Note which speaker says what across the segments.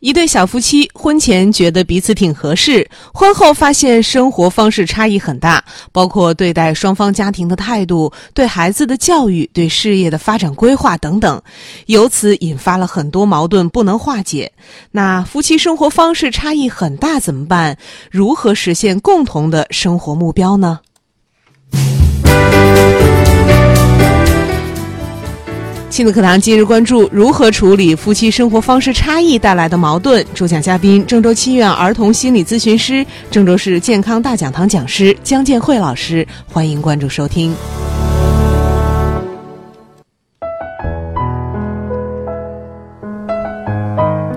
Speaker 1: 一对小夫妻婚前觉得彼此挺合适，婚后发现生活方式差异很大，包括对待双方家庭的态度、对孩子的教育、对事业的发展规划等等，由此引发了很多矛盾不能化解。那夫妻生活方式差异很大怎么办？如何实现共同的生活目标呢？亲子课堂今日关注如何处理夫妻生活方式差异带来的矛盾。主讲嘉宾：郑州七院儿童心理咨询师、郑州市健康大讲堂讲师姜建慧老师。欢迎关注收听。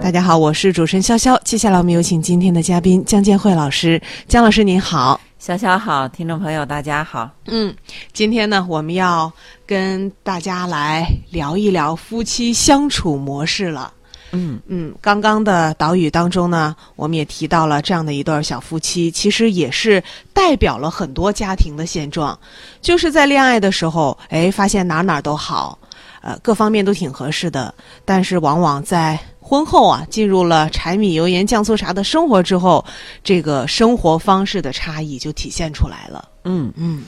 Speaker 1: 大家好，我是主持人潇潇。接下来我们有请今天的嘉宾姜建慧老师。姜老师您好，
Speaker 2: 小小好，听众朋友大家好。
Speaker 1: 嗯，今天呢，我们要跟大家来聊一聊夫妻相处模式了。
Speaker 2: 嗯
Speaker 1: 嗯，刚刚的导语当中呢，我们也提到了这样的一对小夫妻，其实也是代表了很多家庭的现状，就是在恋爱的时候，哎，发现哪哪都好，呃，各方面都挺合适的，但是往往在婚后啊，进入了柴米油盐酱醋茶的生活之后，这个生活方式的差异就体现出来了。
Speaker 2: 嗯
Speaker 1: 嗯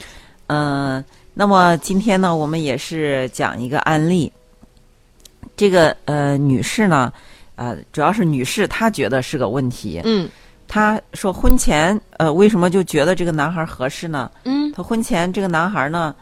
Speaker 2: 嗯、那么今天呢，我们也是讲一个案例。这个呃女士呢，呃，主要是女士她觉得是个问题。
Speaker 1: 嗯
Speaker 2: 她说婚前呃为什么就觉得这个男孩合适呢？
Speaker 1: 嗯，
Speaker 2: 她婚前这个男孩呢，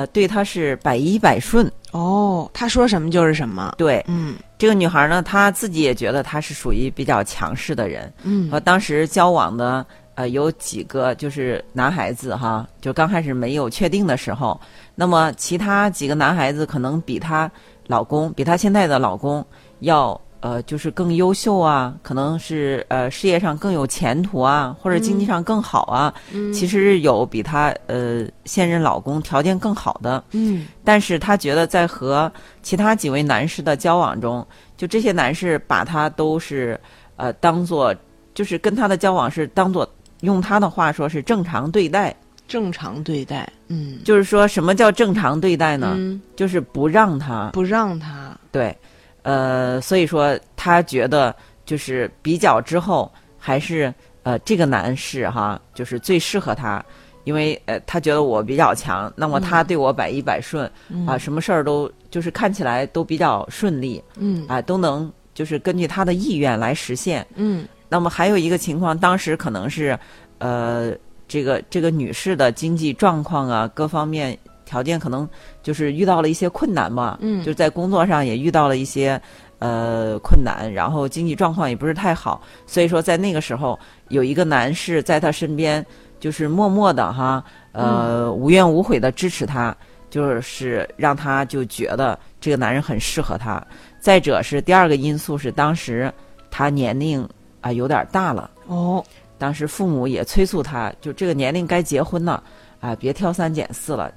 Speaker 2: 呃，对她是百依百顺。
Speaker 1: 哦，他说什么就是什么。
Speaker 2: 对
Speaker 1: 嗯
Speaker 2: 这个女孩呢，她自己也觉得她是属于比较强势的人。
Speaker 1: 嗯
Speaker 2: 和当时交往的呃有几个就是男孩子哈，就刚开始没有确定的时候，那么其他几个男孩子可能比她老公，比她现在的老公要呃就是更优秀啊，可能是呃事业上更有前途啊，或者经济上更好啊，
Speaker 1: 嗯
Speaker 2: 其实有比她呃现任老公条件更好的，
Speaker 1: 嗯
Speaker 2: 但是她觉得在和其他几位男士的交往中，就这些男士把她都是呃当做，就是跟她的交往是当做用她的话说是正常对待，
Speaker 1: 正常对待。嗯，
Speaker 2: 就是说什么叫正常对待呢？
Speaker 1: 嗯
Speaker 2: 就是不让她
Speaker 1: 不让他。
Speaker 2: 对，呃，所以说他觉得就是比较之后还是呃这个男士哈，就是最适合他。因为呃，他觉得我比较强，那么他对我百依百顺，
Speaker 1: 嗯
Speaker 2: 啊，什么事儿都就是看起来都比较顺利
Speaker 1: 嗯
Speaker 2: 啊，都能就是根据他的意愿来实现。
Speaker 1: 嗯
Speaker 2: 那么还有一个情况，当时可能是呃，这个这个女士的经济状况啊，各方面条件可能就是遇到了一些困难嘛，
Speaker 1: 嗯
Speaker 2: 就是在工作上也遇到了一些呃困难，然后经济状况也不是太好，所以说在那个时候有一个男士在他身边，就是默默的哈，呃，无怨无悔的支持他。就是让他就觉得这个男人很适合他。再者是第二个因素是当时他年龄啊、有点大了，
Speaker 1: 哦
Speaker 2: 当时父母也催促他，就这个年龄该结婚了啊、别挑三拣四了。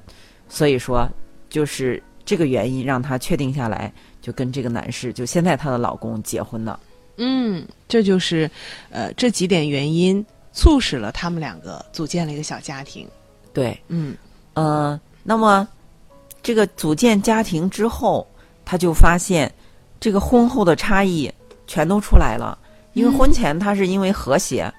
Speaker 2: 所以说，就是这个原因让她确定下来，就跟这个男士，就现在她的老公结婚了。
Speaker 1: 嗯，这就是呃这几点原因促使了他们两个组建了一个小家庭。
Speaker 2: 对，
Speaker 1: 嗯
Speaker 2: 呃，那么这个组建家庭之后，她就发现这个婚后的差异全都出来了。因为
Speaker 1: 嗯
Speaker 2: 婚前她是因为和谐，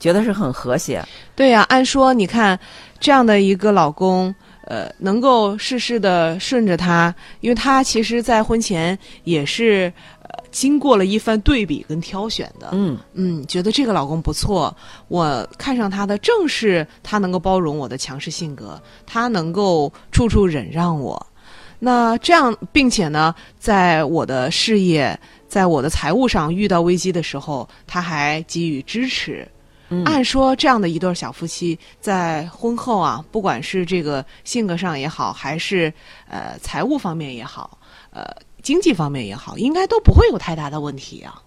Speaker 2: 觉得是很和谐，
Speaker 1: 对呀、按说你看这样的一个老公。呃，能够事事的顺着他，因为他其实，在婚前也是呃经过了一番对比跟挑选的。
Speaker 2: 嗯，
Speaker 1: 嗯，觉得这个老公不错，我看上他的正是他能够包容我的强势性格，他能够处处忍让我。那这样，并且呢，在我的事业，在我的财务上遇到危机的时候，他还给予支持。
Speaker 2: 嗯
Speaker 1: 按说，这样的一对小夫妻在婚后啊，不管是这个性格上也好，还是呃财务方面也好，呃经济方面也好，应该都不会有太大的问题啊。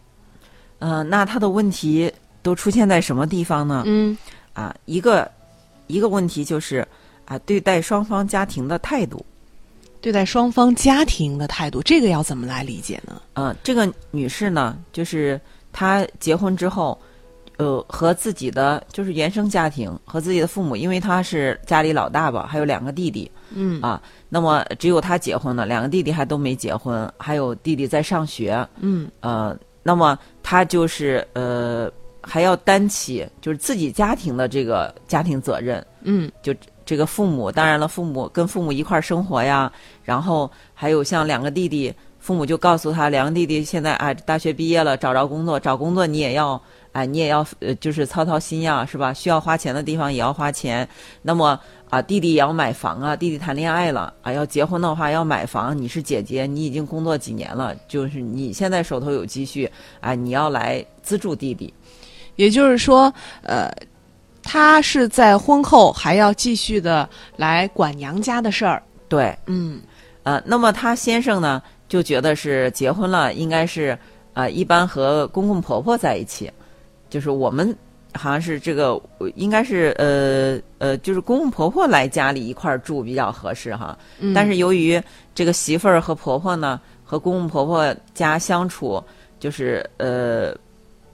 Speaker 2: 呃，那他的问题都出现在什么地方呢？
Speaker 1: 嗯
Speaker 2: 啊，一个一个问题就是啊，对待双方家庭的态度。
Speaker 1: 对待双方家庭的态度，这个要怎么来理解呢？
Speaker 2: 呃，这个女士呢，就是她结婚之后，呃和自己的就是原生家庭和自己的父母，因为他是家里老大吧，还有两个弟弟，
Speaker 1: 嗯。
Speaker 2: 啊，那么只有他结婚了，两个弟弟还都没结婚，还有弟弟在上学，
Speaker 1: 嗯。
Speaker 2: 呃，那么他就是呃还要担起就是自己家庭的这个家庭责任，
Speaker 1: 嗯。
Speaker 2: 就这个父母，当然了，父母跟父母一块儿生活呀，然后还有像两个弟弟，父母就告诉他，两个弟弟现在啊大学毕业了，找着工作，找工作你也要哎，你也要呃就是操操心呀，是吧？需要花钱的地方也要花钱。那么啊，弟弟也要买房啊，弟弟谈恋爱了啊，要结婚的话要买房。你是姐姐，你已经工作几年了，就是你现在手头有积蓄，啊，你要来资助弟弟。
Speaker 1: 也就是说，呃，他是在婚后还要继续的来管娘家的事儿。
Speaker 2: 对，
Speaker 1: 嗯
Speaker 2: 呃，那么他先生呢就觉得是结婚了，应该是呃一般和公公婆婆在一起，就是我们好像是这个呃应该是呃呃就是公公婆婆来家里一块儿住比较合适哈。
Speaker 1: 嗯。
Speaker 2: 但是由于这个媳妇儿和婆婆呢和公公婆婆家相处，就是呃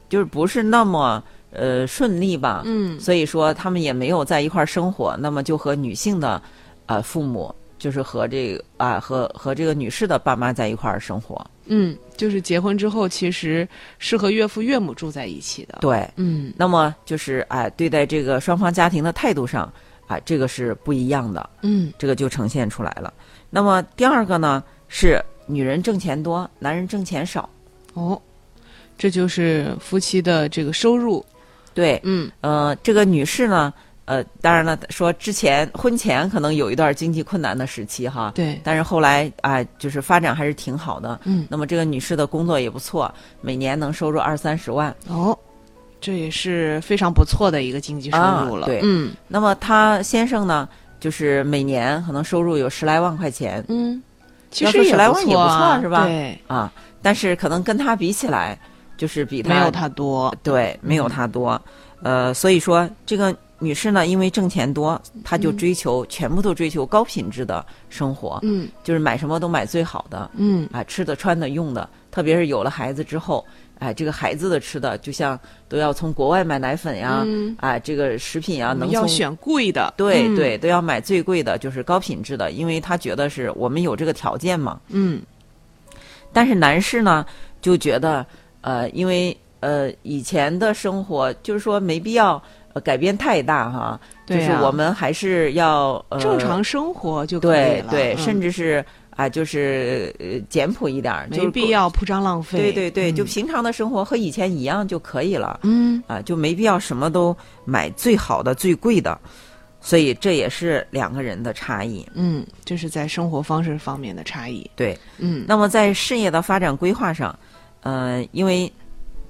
Speaker 2: 就是不是那么呃顺利吧，
Speaker 1: 嗯。
Speaker 2: 所以说他们也没有在一块儿生活，那么就和女性的呃父母，就是和这个啊、和和这个女士的爸妈在一块儿生活。
Speaker 1: 嗯，就是结婚之后，其实是和岳父岳母住在一起的。
Speaker 2: 对，
Speaker 1: 嗯
Speaker 2: 那么就是哎、对待这个双方家庭的态度上，啊、这个是不一样的，
Speaker 1: 嗯
Speaker 2: 这个就呈现出来了。那么第二个呢是女人挣钱多，男人挣钱少。
Speaker 1: 哦，这就是夫妻的这个收入。
Speaker 2: 对，
Speaker 1: 嗯
Speaker 2: 呃，这个女士呢，呃，当然了，说之前婚前可能有一段经济困难的时期哈，
Speaker 1: 对
Speaker 2: 但是后来啊、就是发展还是挺好的。
Speaker 1: 嗯
Speaker 2: 那么这个女士的工作也不错，每年能收入二三十万。
Speaker 1: 哦，这也是非常不错的一个经济收入了。
Speaker 2: 啊对
Speaker 1: 嗯
Speaker 2: 那么她先生呢，就是每年可能收入有十来万块钱
Speaker 1: 嗯，其实
Speaker 2: 十来万也不
Speaker 1: 啊
Speaker 2: 错是吧
Speaker 1: 对，
Speaker 2: 啊，但是可能跟她比起来，就是比她
Speaker 1: 没有他多。
Speaker 2: 对没有她多。呃，所以说这个女士呢，因为挣钱多，她就追求、全部都追求高品质的生活，
Speaker 1: 嗯
Speaker 2: 就是买什么都买最好的。
Speaker 1: 嗯
Speaker 2: 啊，吃的、穿的、用的，特别是有了孩子之后，哎，这个孩子的吃的，就像都要从国外买奶粉呀，
Speaker 1: 嗯
Speaker 2: 啊，这个食品呀，能从
Speaker 1: 要选贵的。嗯
Speaker 2: 对对，都要买最贵的，就是高品质的，因为她觉得是我们有这个条件嘛。
Speaker 1: 嗯
Speaker 2: 但是男士呢，就觉得呃，因为呃以前的生活，就是说没必要。呃改变太大哈，
Speaker 1: 对啊
Speaker 2: 就是我们还是要呃
Speaker 1: 正常生活就可以了。
Speaker 2: 对对，
Speaker 1: 嗯
Speaker 2: 甚至是啊，就是呃简朴一点儿，
Speaker 1: 没必要铺张浪费。
Speaker 2: 对对对，就
Speaker 1: 嗯
Speaker 2: 平常的生活和以前一样就可以了
Speaker 1: 嗯
Speaker 2: 啊，就没必要什么都买最好的、最贵的，所以这也是两个人的差异。
Speaker 1: 嗯，这是在生活方式方面的差异。
Speaker 2: 对，
Speaker 1: 嗯
Speaker 2: 那么在事业的发展规划上，呃，因为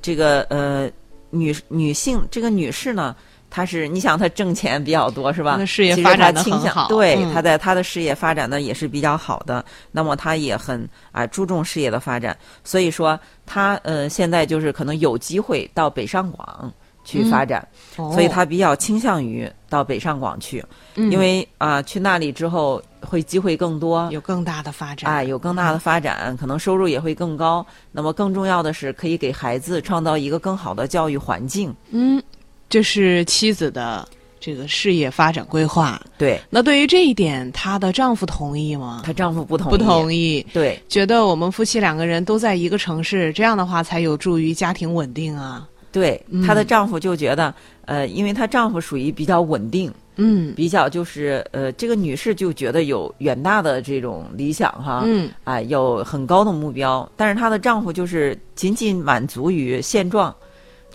Speaker 2: 这个呃女女性这个女士呢。她是，你想他挣钱比较多是吧？
Speaker 1: 她的事业发展得
Speaker 2: 她倾向
Speaker 1: 很好
Speaker 2: 对，
Speaker 1: 嗯
Speaker 2: 她在他的事业发展的也是比较好的。那么他也很啊、注重事业的发展，所以说他呃现在就是可能有机会到北上广去发展，
Speaker 1: 哦
Speaker 2: 所以他比较倾向于到北上广去，
Speaker 1: 嗯
Speaker 2: 因为啊、去那里之后会机会更多，
Speaker 1: 有更大的发展。
Speaker 2: 啊，有更大的发展，可能收入也会更高。那么更重要的是，可以给孩子创造一个更好的教育环境。
Speaker 1: 嗯，这是妻子的这个事业发展规划。
Speaker 2: 对，
Speaker 1: 那对于这一点，她的丈夫同意吗？
Speaker 2: 她丈夫不同意，
Speaker 1: 不同意，
Speaker 2: 对。
Speaker 1: 觉得我们夫妻两个人都在一个城市，这样的话才有助于家庭稳定啊。
Speaker 2: 对
Speaker 1: 嗯，
Speaker 2: 她的丈夫就觉得，呃，因为她丈夫属于比较稳定，
Speaker 1: 嗯。
Speaker 2: 比较就是呃，这个女士就觉得有远大的这种理想哈，
Speaker 1: 嗯。
Speaker 2: 啊，有很高的目标，但是她的丈夫就是仅仅满足于现状，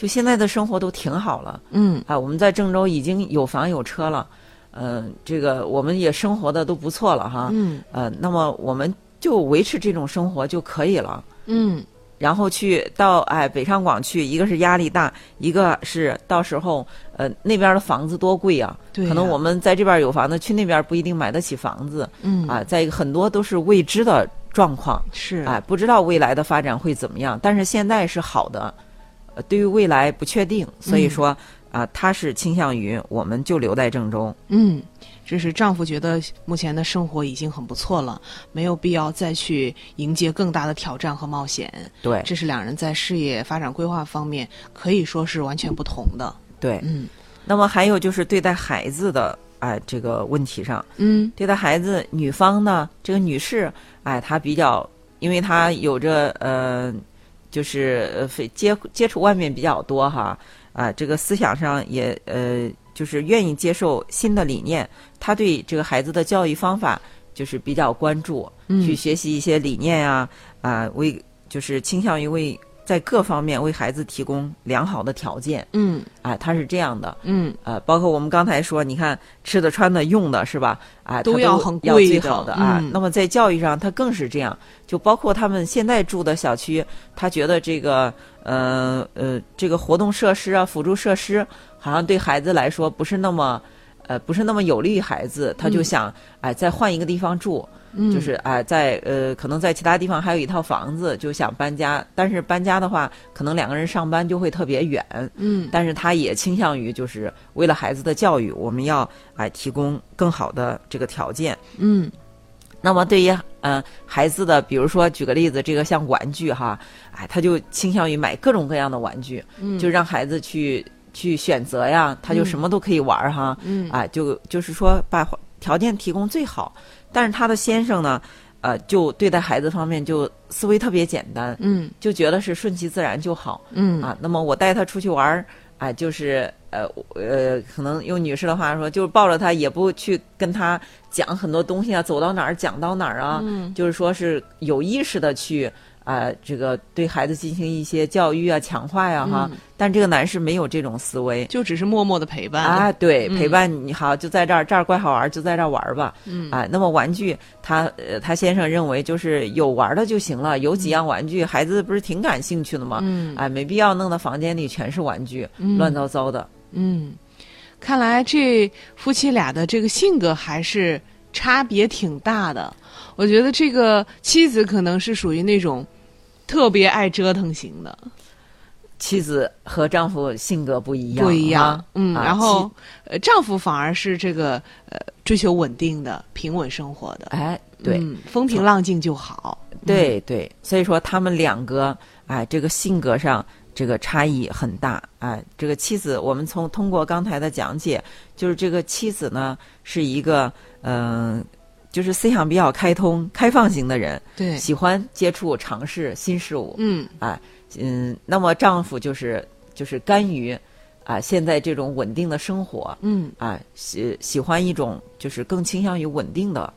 Speaker 2: 就现在的生活都挺好了。
Speaker 1: 嗯
Speaker 2: 啊，我们在郑州已经有房有车了，嗯、这个我们也生活的都不错了哈，
Speaker 1: 嗯
Speaker 2: 呃，那么我们就维持这种生活就可以了。
Speaker 1: 嗯
Speaker 2: 然后去到哎北上广去，一个是压力大，一个是到时候呃那边的房子多贵啊，
Speaker 1: 对呀
Speaker 2: 可能我们在这边有房子，去那边不一定买得起房子
Speaker 1: 嗯
Speaker 2: 啊。再一个，很多都是未知的状况，
Speaker 1: 是
Speaker 2: 哎，不知道未来的发展会怎么样，但是现在是好的，呃，对于未来不确定，所以说，啊，他是倾向于我们就留在郑州。
Speaker 1: 嗯，这是丈夫觉得目前的生活已经很不错了，没有必要再去迎接更大的挑战和冒险。
Speaker 2: 对
Speaker 1: 这是两人在事业发展规划方面可以说是完全不同的。
Speaker 2: 对，
Speaker 1: 嗯
Speaker 2: 那么还有就是对待孩子的哎这个问题上，
Speaker 1: 嗯
Speaker 2: 对待孩子，女方呢，这个女士，哎，她比较，因为她有着呃，就是呃，非接接触外面比较多哈，啊、这个思想上也呃，就是愿意接受新的理念，他对这个孩子的教育方法就是比较关注，
Speaker 1: 嗯。
Speaker 2: 去学习一些理念啊、啊，为就是倾向于为在各方面为孩子提供良好的条件，
Speaker 1: 嗯
Speaker 2: 啊，他是这样的。
Speaker 1: 嗯
Speaker 2: 呃，包括我们刚才说，你看吃的、穿的、用的，是吧？啊，
Speaker 1: 都要很
Speaker 2: 要最好的啊。
Speaker 1: 嗯
Speaker 2: 那么在教育上，他更是这样。就包括他们现在住的小区，他觉得这个呃呃这个活动设施啊、辅助设施，好像对孩子来说不是那么呃不是那么有利于孩子，他就
Speaker 1: 嗯
Speaker 2: 想哎再换一个地方住。
Speaker 1: 嗯，
Speaker 2: 就是啊、在呃，可能在其他地方还有一套房子，就想搬家。但是搬家的话，可能两个人上班就会特别远。
Speaker 1: 嗯
Speaker 2: 但是他也倾向于就是为了孩子的教育，我们要哎、提供更好的这个条件。
Speaker 1: 嗯
Speaker 2: 那么对于呃孩子的，比如说举个例子，这个像玩具哈，哎，他就倾向于买各种各样的玩具，
Speaker 1: 嗯
Speaker 2: 就让孩子去去选择呀，他就什么都可以玩儿哈。
Speaker 1: 嗯
Speaker 2: 啊，就就是说把条件提供最好，但是他的先生呢，呃，就对待孩子方面就思维特别简单，
Speaker 1: 嗯
Speaker 2: 就觉得是顺其自然就好
Speaker 1: 嗯
Speaker 2: 啊。那么我带他出去玩儿，啊，就是呃呃，可能用女士的话说，就是抱着他，也不去跟他讲很多东西啊，走到哪儿讲到哪儿啊，
Speaker 1: 嗯
Speaker 2: 就是说是有意识的去。啊、这个对孩子进行一些教育啊、强化呀、哈，
Speaker 1: 嗯
Speaker 2: 但这个男士没有这种思维，
Speaker 1: 就只是默默的陪伴
Speaker 2: 啊，对，
Speaker 1: 嗯
Speaker 2: 陪伴你好，就在这儿，这儿怪好玩，就在这儿玩吧。
Speaker 1: 嗯
Speaker 2: 啊，那么玩具，他呃，他先生认为就是有玩的就行了，有几样玩具，孩子不是挺感兴趣的吗？
Speaker 1: 嗯
Speaker 2: 哎，没必要弄到房间里全是玩具，
Speaker 1: 嗯
Speaker 2: 乱糟糟的。
Speaker 1: 嗯，看来这夫妻俩的这个性格还是差别挺大的。我觉得这个妻子可能是属于那种特别爱折腾型的，
Speaker 2: 妻子和丈夫性格不一样，
Speaker 1: 不一样
Speaker 2: 哈。
Speaker 1: 嗯，
Speaker 2: 啊
Speaker 1: 然后呃，丈夫反而是这个呃追求稳定的、平稳生活的。
Speaker 2: 哎，对、
Speaker 1: 嗯，风平浪静就好。
Speaker 2: 对对，所以说他们两个哎，这个性格上。这个差异很大，哎，这个妻子，我们从通过刚才的讲解，就是这个妻子呢是一个嗯、呃就是思想比较开通、开放型的人，
Speaker 1: 对，
Speaker 2: 喜欢接触、尝试新事物，
Speaker 1: 嗯
Speaker 2: 啊，嗯，那么丈夫就是就是甘于啊、现在这种稳定的生活，
Speaker 1: 嗯
Speaker 2: 啊，喜喜欢一种就是更倾向于稳定的，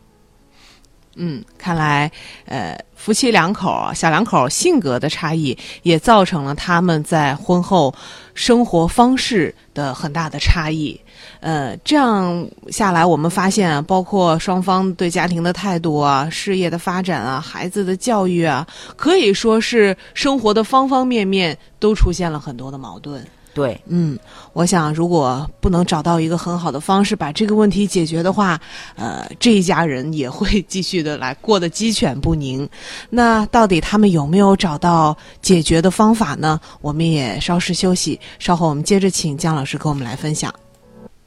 Speaker 1: 嗯，看来呃，夫妻两口啊，小两口性格的差异，也造成了他们在婚后生活方式的很大的差异。呃，这样下来，我们发现啊，包括双方对家庭的态度啊、事业的发展啊、孩子的教育啊，可以说是生活的方方面面都出现了很多的矛盾。
Speaker 2: 对，
Speaker 1: 嗯，我想如果不能找到一个很好的方式把这个问题解决的话，呃，这一家人也会继续的来过得鸡犬不宁。那到底他们有没有找到解决的方法呢？我们也稍事休息，稍后我们接着请姜老师跟我们来分享。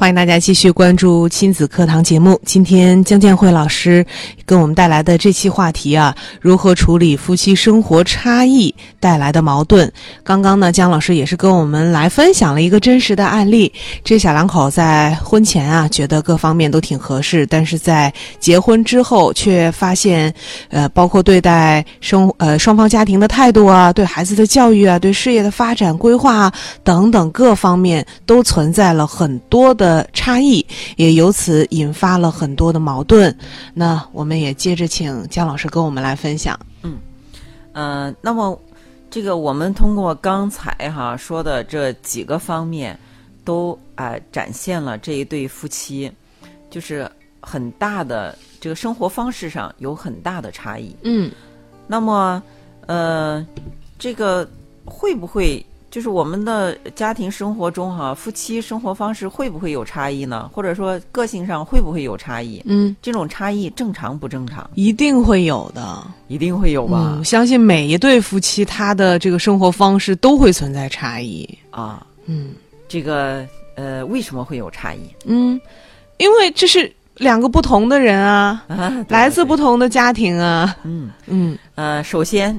Speaker 1: 欢迎大家继续关注亲子课堂节目。今天姜建慧老师跟我们带来的这期话题啊，如何处理夫妻生活差异带来的矛盾？刚刚呢，姜老师也是跟我们来分享了一个真实的案例。这小两口在婚前啊，觉得各方面都挺合适，但是在结婚之后却发现，呃，包括对待生呃双方家庭的态度啊，对孩子的教育啊，对事业的发展规划啊等等各方面都存在了很多的的差异，也由此引发了很多的矛盾。那我们也接着请姜老师跟我们来分享。
Speaker 2: 嗯、呃那么这个我们通过刚才哈说的这几个方面，都啊、展现了这一对夫妻，就是很大的这个生活方式上有很大的差异。
Speaker 1: 嗯
Speaker 2: 那么，呃，这个会不会就是我们的家庭生活中哈、夫妻生活方式会不会有差异呢？或者说个性上会不会有差异？
Speaker 1: 嗯，
Speaker 2: 这种差异正常不正常？
Speaker 1: 一定会有的。
Speaker 2: 一定会有吧？
Speaker 1: 嗯，相信每一对夫妻他的这个生活方式都会存在差异。
Speaker 2: 啊，
Speaker 1: 嗯
Speaker 2: 这个呃，为什么会有差异？
Speaker 1: 嗯，因为这是两个不同的人啊，
Speaker 2: 啊，
Speaker 1: 来自不同的家庭啊。
Speaker 2: 嗯
Speaker 1: 嗯
Speaker 2: 呃，首先，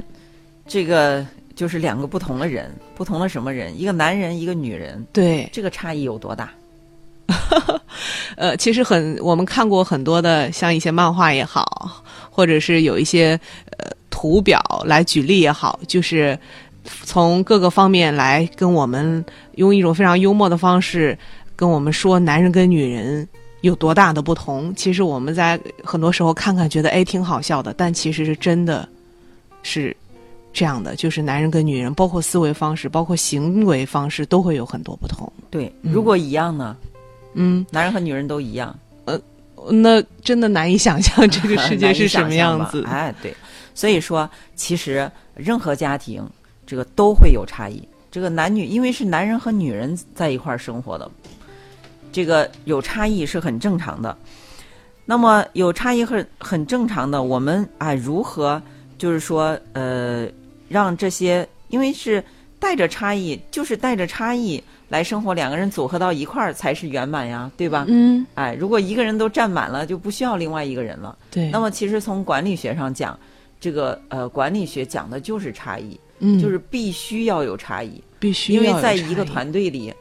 Speaker 2: 这个就是两个不同的人，不同的什么人？一个男人，一个女人，
Speaker 1: 对，
Speaker 2: 这个差异有多大？
Speaker 1: 呃，其实很，我们看过很多的，像一些漫画也好，或者是有一些呃图表来举例也好，就是从各个方面来跟我们用一种非常幽默的方式跟我们说男人跟女人有多大的不同。其实我们在很多时候看看觉得哎挺好笑的，但其实是真的是这样的，就是男人跟女人，包括思维方式，包括行为方式都会有很多不同。
Speaker 2: 对，如果一样呢？
Speaker 1: 嗯，
Speaker 2: 男人和女人都一样，呃
Speaker 1: 那真的难以想象这个 世界是什么样子。
Speaker 2: 哎，对，所以说，其实任何家庭这个都会有差异。这个男女，因为是男人和女人在一块儿生活的，这个有差异是很正常的。那么有差异很很正常的，我们哎如何就是说呃让这些，因为是带着差异，就是带着差异来生活，两个人组合到一块儿才是圆满呀，对吧？
Speaker 1: 嗯，
Speaker 2: 哎，如果一个人都占满了，就不需要另外一个人了。
Speaker 1: 对。
Speaker 2: 那么，其实从管理学上讲，这个呃管理学讲的就是差异，
Speaker 1: 嗯，
Speaker 2: 就是必须要有差异，
Speaker 1: 必须
Speaker 2: 因为在一个团队里，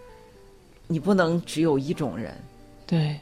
Speaker 2: 你不能只有一种人，
Speaker 1: 对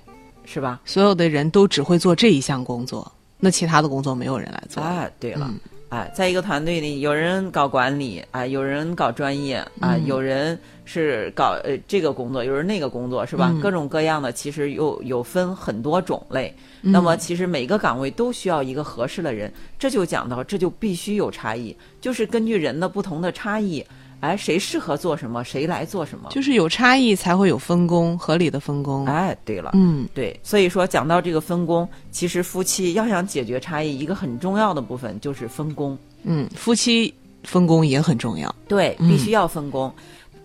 Speaker 2: 是吧？
Speaker 1: 所有的人都只会做这一项工作，那其他的工作没有人来做。
Speaker 2: 啊，对了，
Speaker 1: 嗯
Speaker 2: 哎，在一个团队里，有人搞管理，啊，有人搞专业，啊，
Speaker 1: 嗯
Speaker 2: 有人是搞呃这个工作，有人那个工作，是吧？
Speaker 1: 嗯
Speaker 2: 各种各样的，其实又有分很多种类。那
Speaker 1: 嗯
Speaker 2: 么，其实每个岗位都需要一个合适的人，这就讲到，这就必须有差异，就是根据人的不同的差异，哎，谁适合做什么，谁来做什么。
Speaker 1: 就是有差异才会有分工，合理的分工。
Speaker 2: 哎，对了，
Speaker 1: 嗯
Speaker 2: 对，所以说讲到这个分工，其实夫妻要想解决差异，一个很重要的部分就是分工。
Speaker 1: 嗯，夫妻分工也很重要。
Speaker 2: 对，
Speaker 1: 嗯
Speaker 2: 必须要分工。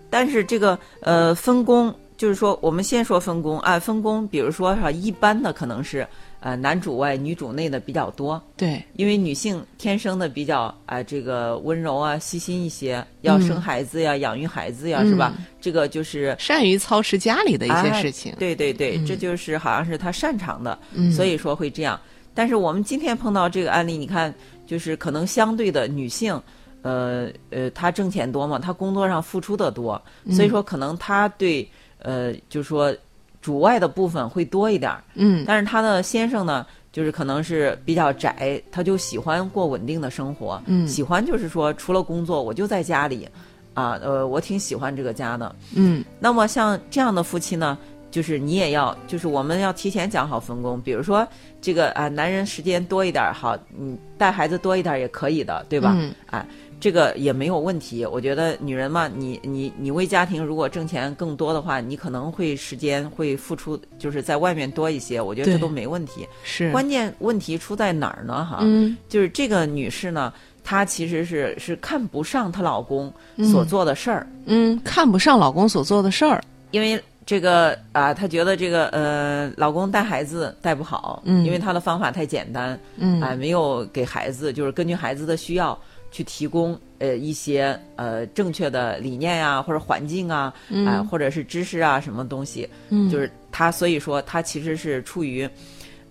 Speaker 2: 但是这个呃分工，就是说我们先说分工啊，分工，比如说哈，一般的可能是呃男主外女主内的比较多，
Speaker 1: 对，
Speaker 2: 因为女性天生的比较啊、这个温柔啊细心一些，要生孩子呀、养育孩子呀，是吧？
Speaker 1: 嗯
Speaker 2: 这个就是。
Speaker 1: 善于操持家里的一些
Speaker 2: 哎
Speaker 1: 事情。
Speaker 2: 对对对，
Speaker 1: 嗯
Speaker 2: 这就是好像是他擅长的，
Speaker 1: 嗯
Speaker 2: 所以说会这样。但是我们今天碰到这个案例，你看，就是可能相对的女性，呃呃，她挣钱多嘛，她工作上付出的多，
Speaker 1: 嗯
Speaker 2: 所以说可能她对呃，就是说主外的部分会多一点儿。
Speaker 1: 嗯
Speaker 2: 但是她的先生呢，就是可能是比较宅，他就喜欢过稳定的生活，
Speaker 1: 嗯
Speaker 2: 喜欢就是说除了工作我就在家里，啊呃，我挺喜欢这个家的。
Speaker 1: 嗯
Speaker 2: 那么像这样的夫妻呢，就是你也要，就是我们要提前讲好分工。比如说这个啊，男人时间多一点儿好，你带孩子多一点儿也可以的，对吧？
Speaker 1: 嗯
Speaker 2: 哎，这个也没有问题。我觉得女人嘛，你你你为家庭如果挣钱更多的话，你可能会时间会付出，就是在外面多一些，我觉得这都没问题。
Speaker 1: 是。
Speaker 2: 关键问题出在哪儿呢？哈，
Speaker 1: 嗯
Speaker 2: 就是这个女士呢，她其实是是看不上她老公
Speaker 1: 嗯
Speaker 2: 所做的事儿。
Speaker 1: 嗯，看不上老公所做的事儿。
Speaker 2: 因为这个啊，她觉得这个呃，老公带孩子带不好，
Speaker 1: 嗯
Speaker 2: 因为她的方法太简单，
Speaker 1: 嗯
Speaker 2: 啊，没有给孩子就是根据孩子的需要去提供呃一些呃正确的理念呀、或者环境啊，啊、或者是知识啊什么东西，
Speaker 1: 嗯。
Speaker 2: 就是她所以说她其实是出于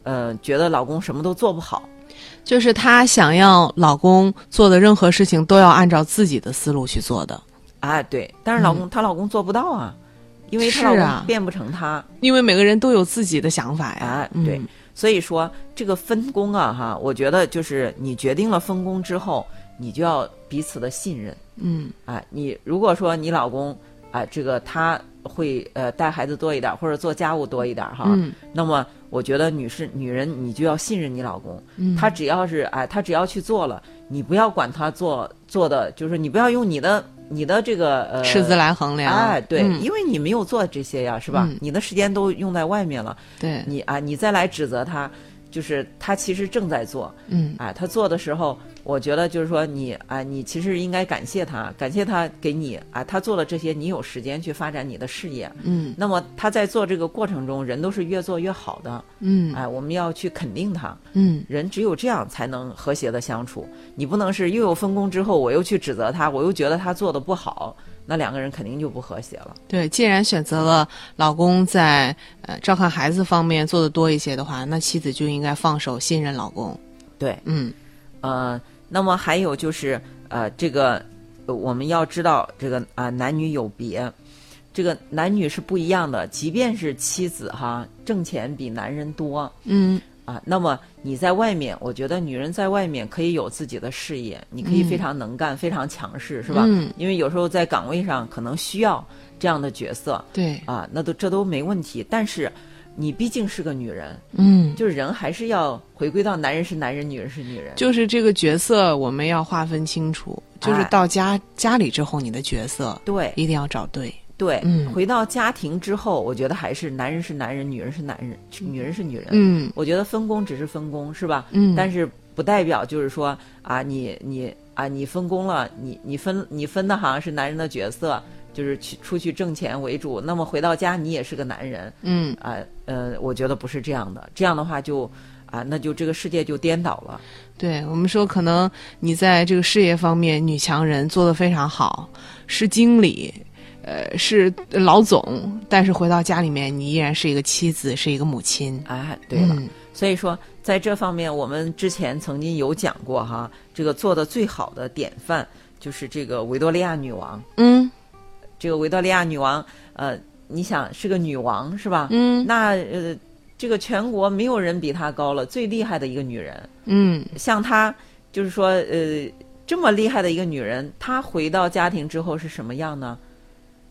Speaker 2: 呃觉得老公什么都做不好，
Speaker 1: 就是她想要老公做的任何事情都要按照自己的思路去做的，
Speaker 2: 啊，对，但是老公、她老公做不到啊，因为她老公变不成她。
Speaker 1: 因为每个人都有自己的想法呀。
Speaker 2: 对，所以说这个分工啊，哈，我觉得就是你决定了分工之后，你就要彼此的信任。
Speaker 1: 嗯。
Speaker 2: 啊，你如果说你老公啊、这个他会呃带孩子多一点，或者做家务多一点哈，
Speaker 1: 嗯。
Speaker 2: 那么我觉得女士女人你就要信任你老公，
Speaker 1: 嗯，
Speaker 2: 他只要是哎，他只要去做了，你不要管他做做的，就是你不要用你的你的这个呃
Speaker 1: 赤子来衡量。
Speaker 2: 哎，对，
Speaker 1: 嗯。
Speaker 2: 因为你没有做这些呀，是吧？
Speaker 1: 嗯。
Speaker 2: 你的时间都用在外面了，
Speaker 1: 对，
Speaker 2: 你啊，你再来指责他，就是他其实正在做，
Speaker 1: 嗯。
Speaker 2: 哎，他做的时候，我觉得就是说你啊，你其实应该感谢他，感谢他给你啊，他做了这些，你有时间去发展你的事业。
Speaker 1: 嗯
Speaker 2: 那么他在做这个过程中，人都是越做越好的，
Speaker 1: 嗯
Speaker 2: 哎，我们要去肯定他。
Speaker 1: 嗯
Speaker 2: 人只有这样才能和谐的相处。你不能是又有分工之后，我又去指责他，我又觉得他做的不好，那两个人肯定就不和谐了。
Speaker 1: 对，既然选择了老公在呃照看孩子方面做的多一些的话，那妻子就应该放手信任老公。
Speaker 2: 对，
Speaker 1: 嗯
Speaker 2: 呃，那么还有就是呃，这个呃我们要知道这个啊、男女有别，这个男女是不一样的。即便是妻子哈挣钱比男人多
Speaker 1: 嗯
Speaker 2: 啊，那么你在外面，我觉得女人在外面可以有自己的事业，你可以
Speaker 1: 嗯
Speaker 2: 非常能干、非常强势，是吧？
Speaker 1: 嗯
Speaker 2: 因为有时候在岗位上可能需要这样的角色
Speaker 1: 对，
Speaker 2: 啊，那都这都没问题。但是你毕竟是个女人，
Speaker 1: 嗯，
Speaker 2: 就是人还是要回归到男人是男人，女人是女人。
Speaker 1: 就是这个角色我们要划分清楚，就是
Speaker 2: 哎
Speaker 1: 到家家里之后，你的角色
Speaker 2: 对
Speaker 1: 一定要找对。
Speaker 2: 对，
Speaker 1: 嗯
Speaker 2: 回到家庭之后，我觉得还是男人是男人，女人是男人，女人是女人。
Speaker 1: 嗯
Speaker 2: 我觉得分工只是分工，是吧？
Speaker 1: 嗯，
Speaker 2: 但是不代表就是说啊，你你啊，你分工了，你你分你分的好像是男人的角色，就是去出去挣钱为主。那么回到家，你也是个男人
Speaker 1: 嗯
Speaker 2: 啊，呃，我觉得不是这样的。这样的话就啊，那就这个世界就颠倒了。
Speaker 1: 对我们说，可能你在这个事业方面女强人做得非常好，是经理，呃，是老总，但是回到家里面，你依然是一个妻子，是一个母亲。
Speaker 2: 啊，对了，
Speaker 1: 嗯
Speaker 2: 所以说在这方面，我们之前曾经有讲过哈，这个做的最好的典范就是这个维多利亚女王。
Speaker 1: 嗯
Speaker 2: 这个维多利亚女王，呃，你想是个女王是吧？
Speaker 1: 嗯
Speaker 2: 那呃，这个全国没有人比她高了，最厉害的一个女人。
Speaker 1: 嗯
Speaker 2: 像她，就是说，呃，这么厉害的一个女人，她回到家庭之后是什么样呢？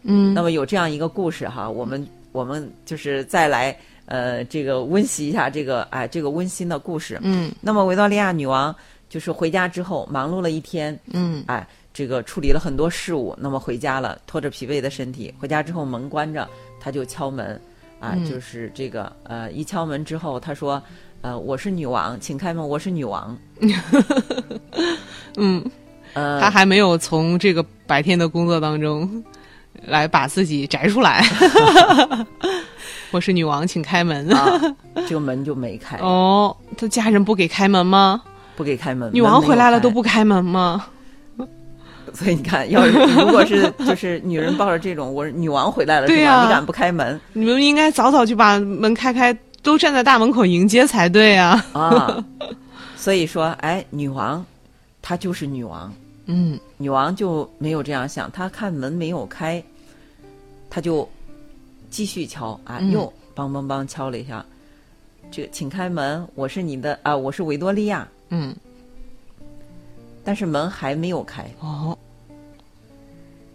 Speaker 1: 嗯，
Speaker 2: 那么有这样一个故事哈，我们我们就是再来呃，这个温习一下这个哎这个温馨的故事。
Speaker 1: 嗯
Speaker 2: 那么维多利亚女王就是回家之后忙碌了一天，
Speaker 1: 嗯
Speaker 2: 哎，这个处理了很多事务，那么回家了，拖着疲惫的身体回家之后门关着，他就敲门，啊，
Speaker 1: 嗯
Speaker 2: 就是这个呃一敲门之后，他说，呃我是女王，请开门，我是女王，
Speaker 1: 嗯，
Speaker 2: 呃，
Speaker 1: 他还没有从这个白天的工作当中来把自己摘出来。我是女王，请开门。
Speaker 2: 啊，这个门就没开，
Speaker 1: 哦，他家人不给开门吗？
Speaker 2: 不给开门，
Speaker 1: 女王回来了都不开门吗？
Speaker 2: 所以你看，要是如果是就是女人抱着这种我是女王回来了？
Speaker 1: 对呀
Speaker 2: 你敢不开门
Speaker 1: 你们应该早早就把门开开，都站在大门口迎接才对啊。
Speaker 2: 啊？所以说，哎，女王她就是女王，
Speaker 1: 嗯
Speaker 2: 女王就没有这样想，她看门没有开，她就继续敲啊，
Speaker 1: 嗯
Speaker 2: 又梆梆梆敲了一下，这请开门，我是你的啊，我是维多利亚，
Speaker 1: 嗯，
Speaker 2: 但是门还没有开，
Speaker 1: 哦，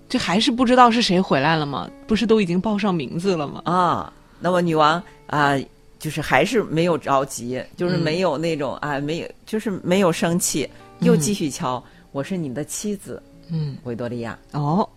Speaker 1: 这还是不知道是谁回来了吗？不是都已经报上名字了吗？
Speaker 2: 啊，那么女王啊、就是还是没有着急，就是
Speaker 1: 嗯。
Speaker 2: 没有那种啊、没有，就是没有生气，又
Speaker 1: 嗯
Speaker 2: 继续敲，我是你的妻子
Speaker 1: 嗯，
Speaker 2: 维多利亚，
Speaker 1: 哦，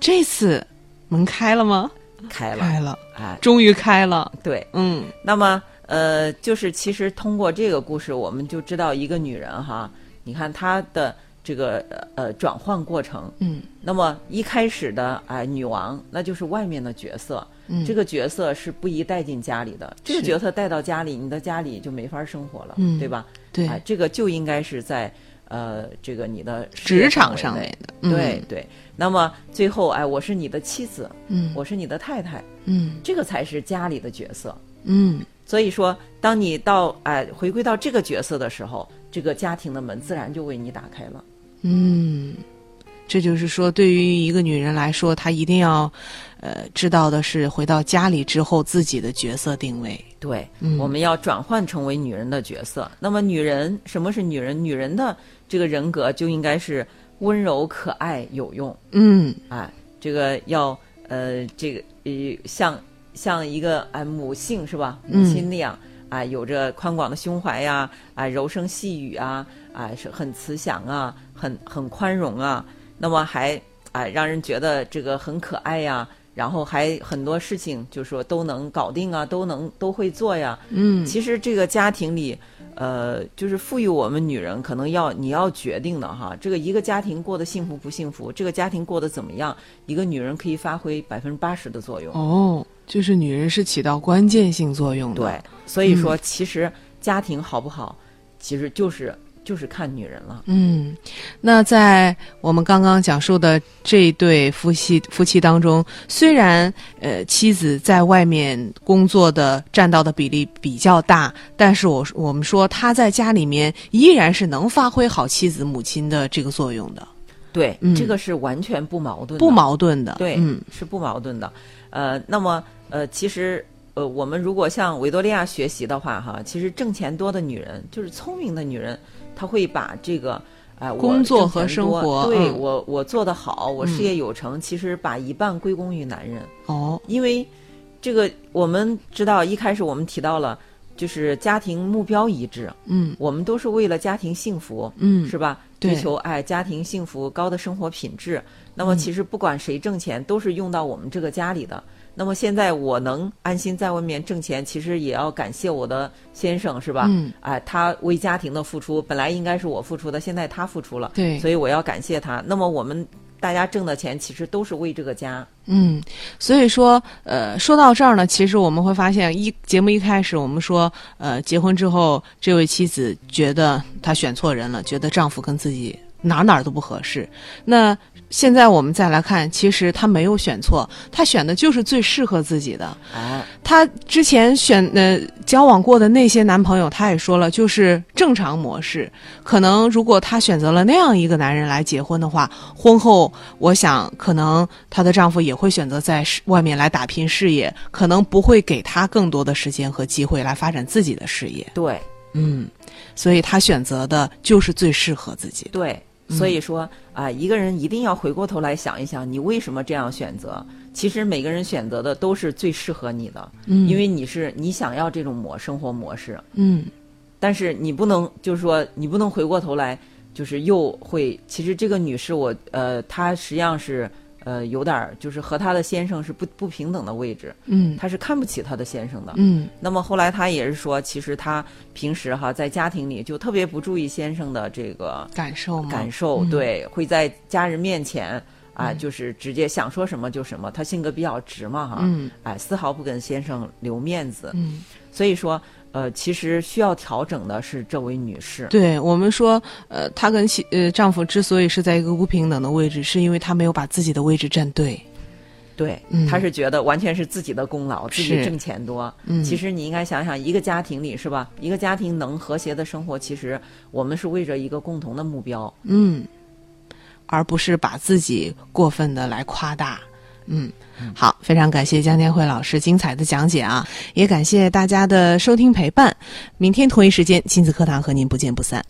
Speaker 1: 这次门开了吗？
Speaker 2: 开了，
Speaker 1: 开了，
Speaker 2: 哎，
Speaker 1: 终于开了。
Speaker 2: 对，
Speaker 1: 嗯。
Speaker 2: 那么呃，就是其实通过这个故事，我们就知道一个女人哈，你看她的这个呃转换过程。
Speaker 1: 嗯
Speaker 2: 那么一开始的哎、女王，那就是外面的角色，
Speaker 1: 嗯，
Speaker 2: 这个角色是不宜带进家里的。这个角色带到家里，你的家里就没法生活了，
Speaker 1: 嗯
Speaker 2: 对吧？
Speaker 1: 对
Speaker 2: 哎，这个就应该是在呃这个你的
Speaker 1: 职场上面的。嗯
Speaker 2: 对，对。那么最后哎，我是你的妻子，
Speaker 1: 嗯
Speaker 2: 我是你的太太，
Speaker 1: 嗯
Speaker 2: 这个才是家里的角色。
Speaker 1: 嗯
Speaker 2: 所以说，当你到哎回归到这个角色的时候，这个家庭的门自然就为你打开了。
Speaker 1: 嗯，这就是说，对于一个女人来说，她一定要呃知道的是，回到家里之后自己的角色定位。
Speaker 2: 对，
Speaker 1: 嗯
Speaker 2: 我们要转换成为女人的角色。那么，女人什么是女人？女人的这个人格就应该是温柔、可爱、有用。
Speaker 1: 嗯
Speaker 2: 哎，这个要呃，这个呃，像像一个哎母性是吧？
Speaker 1: 嗯
Speaker 2: 母亲那样、啊，有着宽广的胸怀呀，啊，柔声细语啊，啊，是很慈祥啊，很很宽容啊，那么还啊，让人觉得这个很可爱呀，然后还很多事情就说都能搞定啊，都能都会做呀。
Speaker 1: 嗯，
Speaker 2: 其实这个家庭里，呃，就是赋予我们女人可能要你要决定的哈，这个一个家庭过得幸福不幸福，这个家庭过得怎么样，一个女人可以发挥百分之八十的作用。
Speaker 1: 哦，就是女人是起到关键性作用的。
Speaker 2: 对，所以说其实家庭好不好，其实就是就是看女人了。
Speaker 1: 嗯，那在我们刚刚讲述的这一对夫妻夫妻当中，虽然呃妻子在外面工作的占到的比例比较大，但是我我们说她在家里面依然是能发挥好妻子母亲的这个作用的，
Speaker 2: 对，
Speaker 1: 嗯
Speaker 2: 这个是完全不矛盾的，
Speaker 1: 不矛盾的。
Speaker 2: 对，
Speaker 1: 嗯
Speaker 2: 是不矛盾的。呃，那么呃，其实呃，我们如果向维多利亚学习的话，哈，其实挣钱多的女人，就是聪明的女人，她会把这个。哎、我
Speaker 1: 工作和生活
Speaker 2: 对、
Speaker 1: 嗯
Speaker 2: 我我做得好，我事业有成，其实把一半归功于男人，
Speaker 1: 哦，
Speaker 2: 因为这个我们知道，一开始我们提到了，就是家庭目标一致，
Speaker 1: 嗯
Speaker 2: 我们都是为了家庭幸福，
Speaker 1: 嗯
Speaker 2: 是吧？
Speaker 1: 对
Speaker 2: 追求哎家庭幸福、高的生活品质。那
Speaker 1: 嗯
Speaker 2: 么其实不管谁挣钱，都是用到我们这个家里的。那么现在我能安心在外面挣钱，其实也要感谢我的先生，是吧？
Speaker 1: 嗯，
Speaker 2: 哎，他为家庭的付出，本来应该是我付出的，现在他付出了，
Speaker 1: 对
Speaker 2: 所以我要感谢他。那么我们大家挣的钱，其实都是为这个家。
Speaker 1: 嗯，所以说，呃，说到这儿呢，其实我们会发现，一节目一开始我们说，呃，结婚之后，这位妻子觉得她选错人了，觉得丈夫跟自己哪哪儿都不合适。那现在我们再来看，其实她没有选错，她选的就是最适合自己的。
Speaker 2: 啊，
Speaker 1: 她之前选呃交往过的那些男朋友，她也说了，就是正常模式。可能如果她选择了那样一个男人来结婚的话，婚后我想可能她的丈夫也会选择在外面来打拼事业，可能不会给她更多的时间和机会来发展自己的事业。
Speaker 2: 对
Speaker 1: 嗯，所以她选择的就是最适合自己。
Speaker 2: 对，所以说啊、一个人一定要回过头来想一想，你为什么这样选择？其实每个人选择的都是最适合你的，
Speaker 1: 嗯。
Speaker 2: 因为你是你想要这种模生活模式，
Speaker 1: 嗯。
Speaker 2: 但是你不能就是说你不能回过头来，就是又会，其实这个女士我呃，她实际上是呃有点儿就是和她的先生是不不平等的位置，
Speaker 1: 嗯
Speaker 2: 她是看不起她的先生的，
Speaker 1: 嗯
Speaker 2: 那么后来她也是说，其实她平时哈在家庭里就特别不注意先生的这个
Speaker 1: 感受？
Speaker 2: 感受，
Speaker 1: 嗯
Speaker 2: 对，会在家人面前啊，就是直接想说什么就什么。她性格比较直嘛，哈，
Speaker 1: 嗯
Speaker 2: 哎，丝毫不跟先生留面子。
Speaker 1: 嗯。
Speaker 2: 所以说，呃，其实需要调整的是这位女士。
Speaker 1: 对我们说，呃，她跟妻呃丈夫之所以是在一个不平等的位置，是因为她没有把自己的位置站对。
Speaker 2: 对，
Speaker 1: 嗯
Speaker 2: 她是觉得完全是自己的功劳，自己挣钱多。
Speaker 1: 嗯
Speaker 2: 其实你应该想想，一个家庭里是吧？一个家庭能和谐的生活，其实我们是为着一个共同的目标。
Speaker 1: 嗯，而不是把自己过分的来夸大。嗯，好，非常感谢江建慧老师精彩的讲解啊，也感谢大家的收听陪伴。明天同一时间，亲子课堂和您不见不散。